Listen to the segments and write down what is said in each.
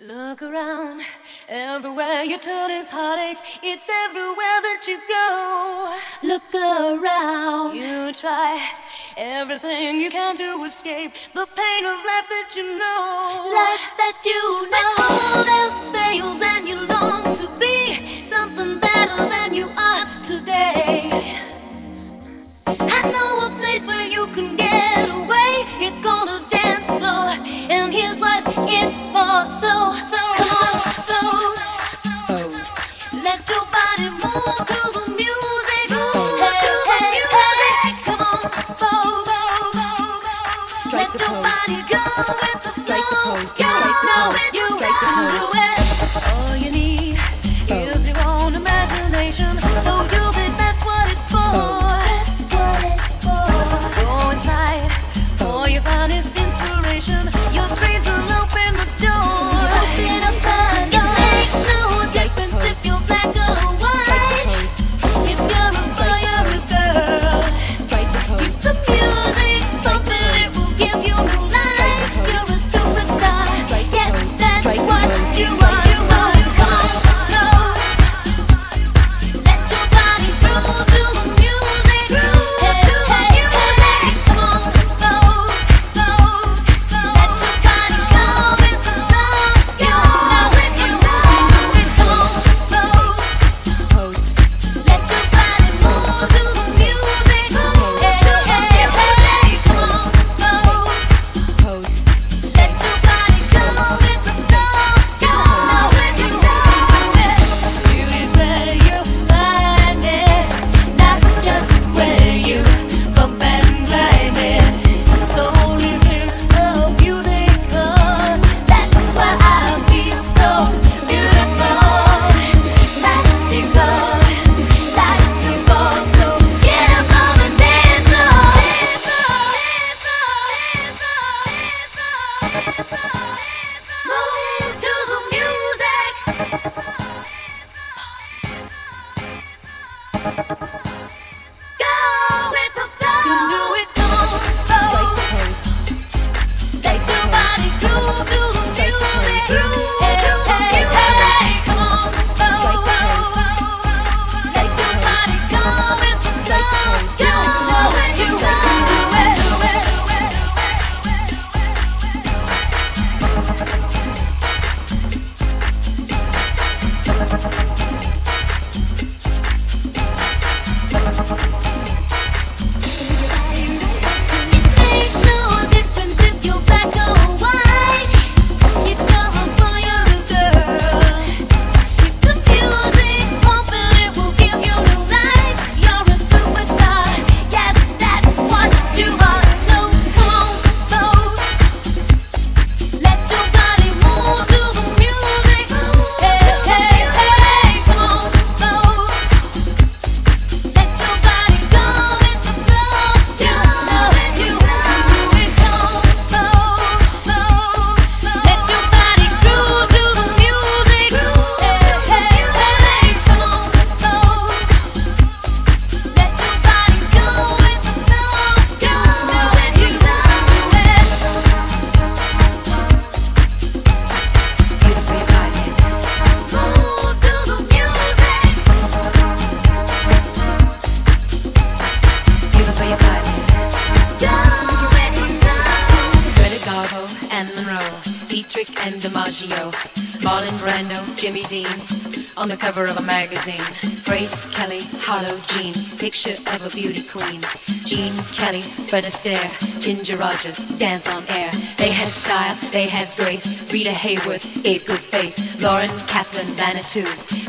Look around, everywhere you turn is heartache. It's everywhere that you go. Look around, you try everything you can to escape the pain of life that you know. Life that you know. When all else fails and you long to be something better than you are today. Strike the pose. Strike the pose. Strike the you. beauty queen. Jean Kelly, Fred Astaire, Ginger Rogers, dance on air. They had style, they had grace. Rita Hayworth a good face. Lauren Kaplan, Manitou,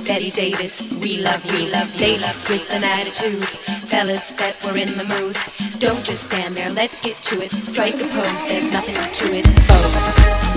Betty Davis, we love. We love. Ladies with an attitude, fellas that were in the mood. Don't just stand there, let's get to it. Strike a pose, there's nothing to it. Oh.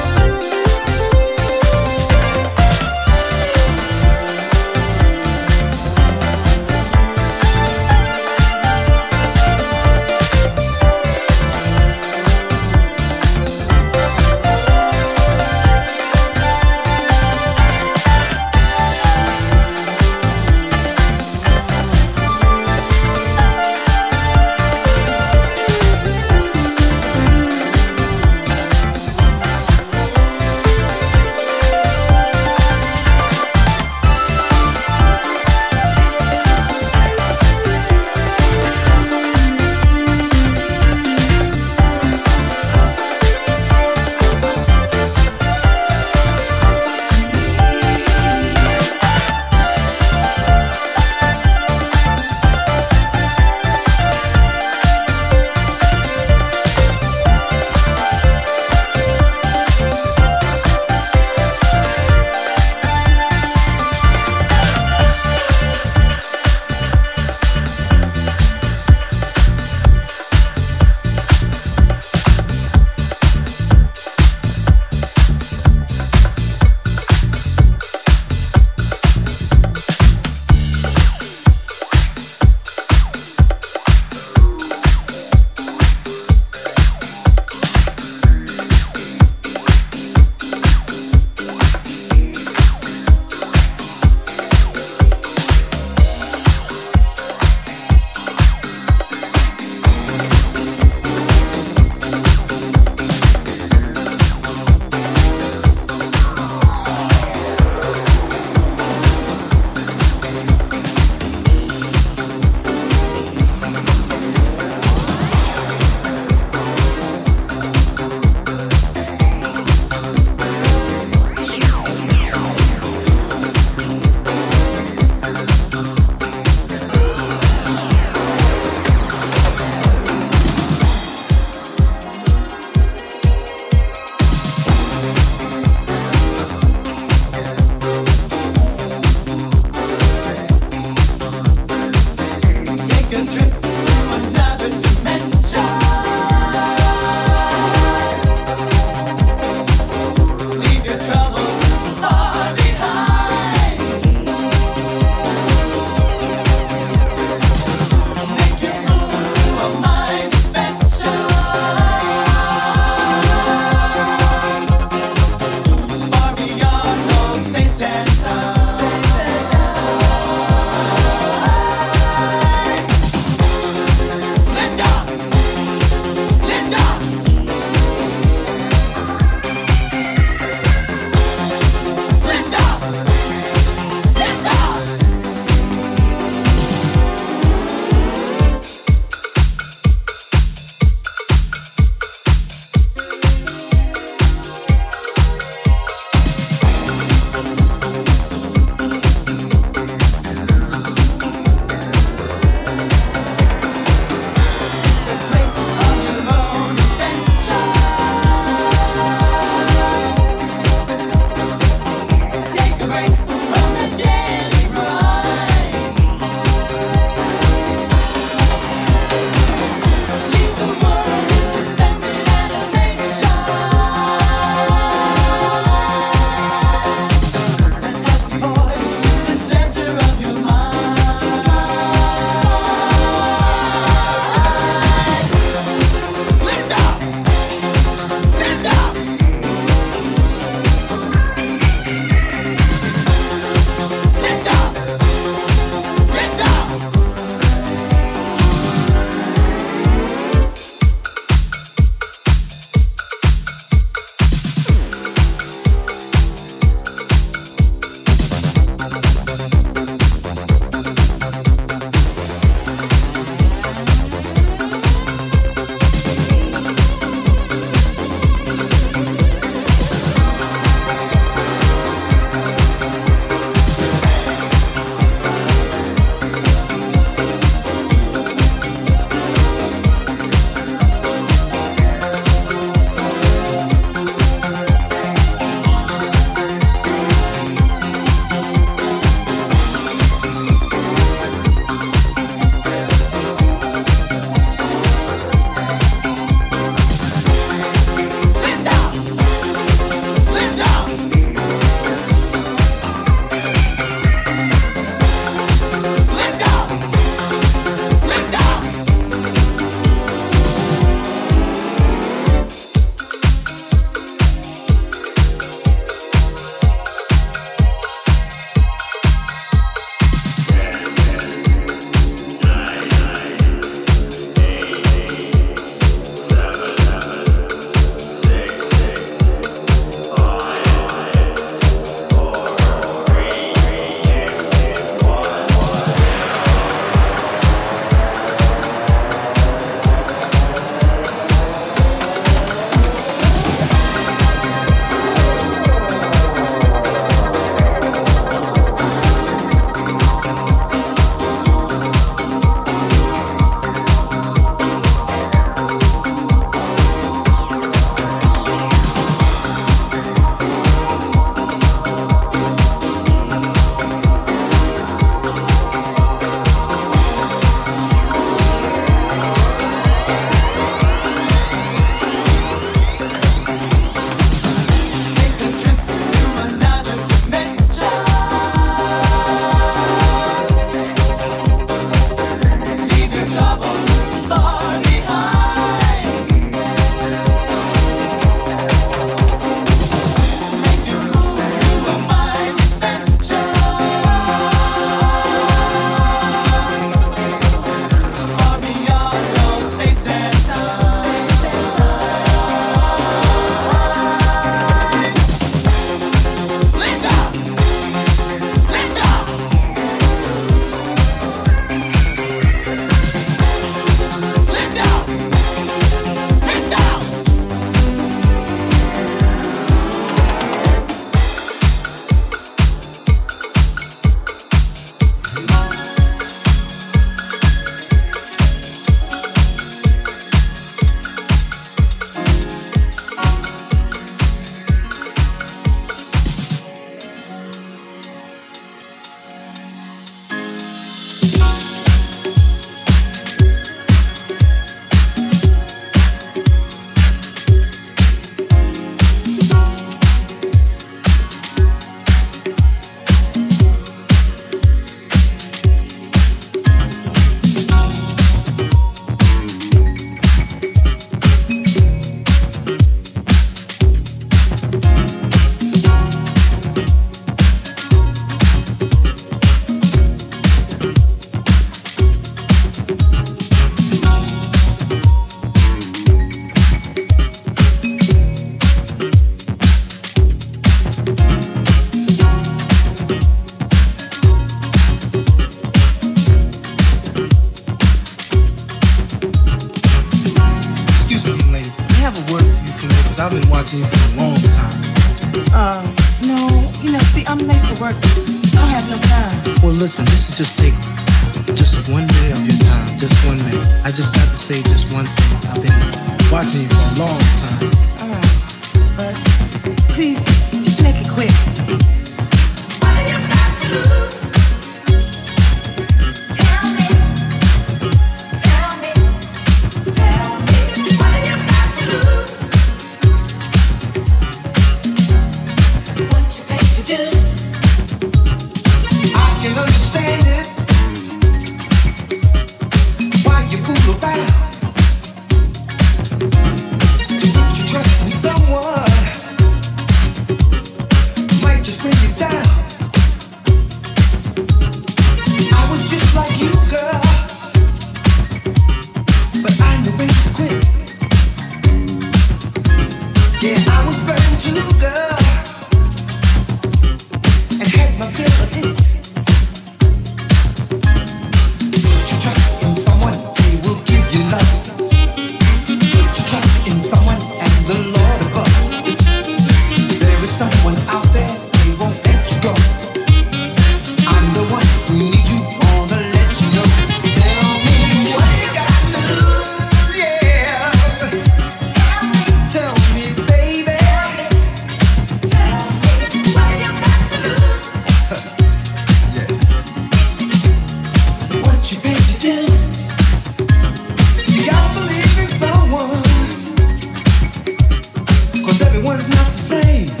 Everyone's not the same.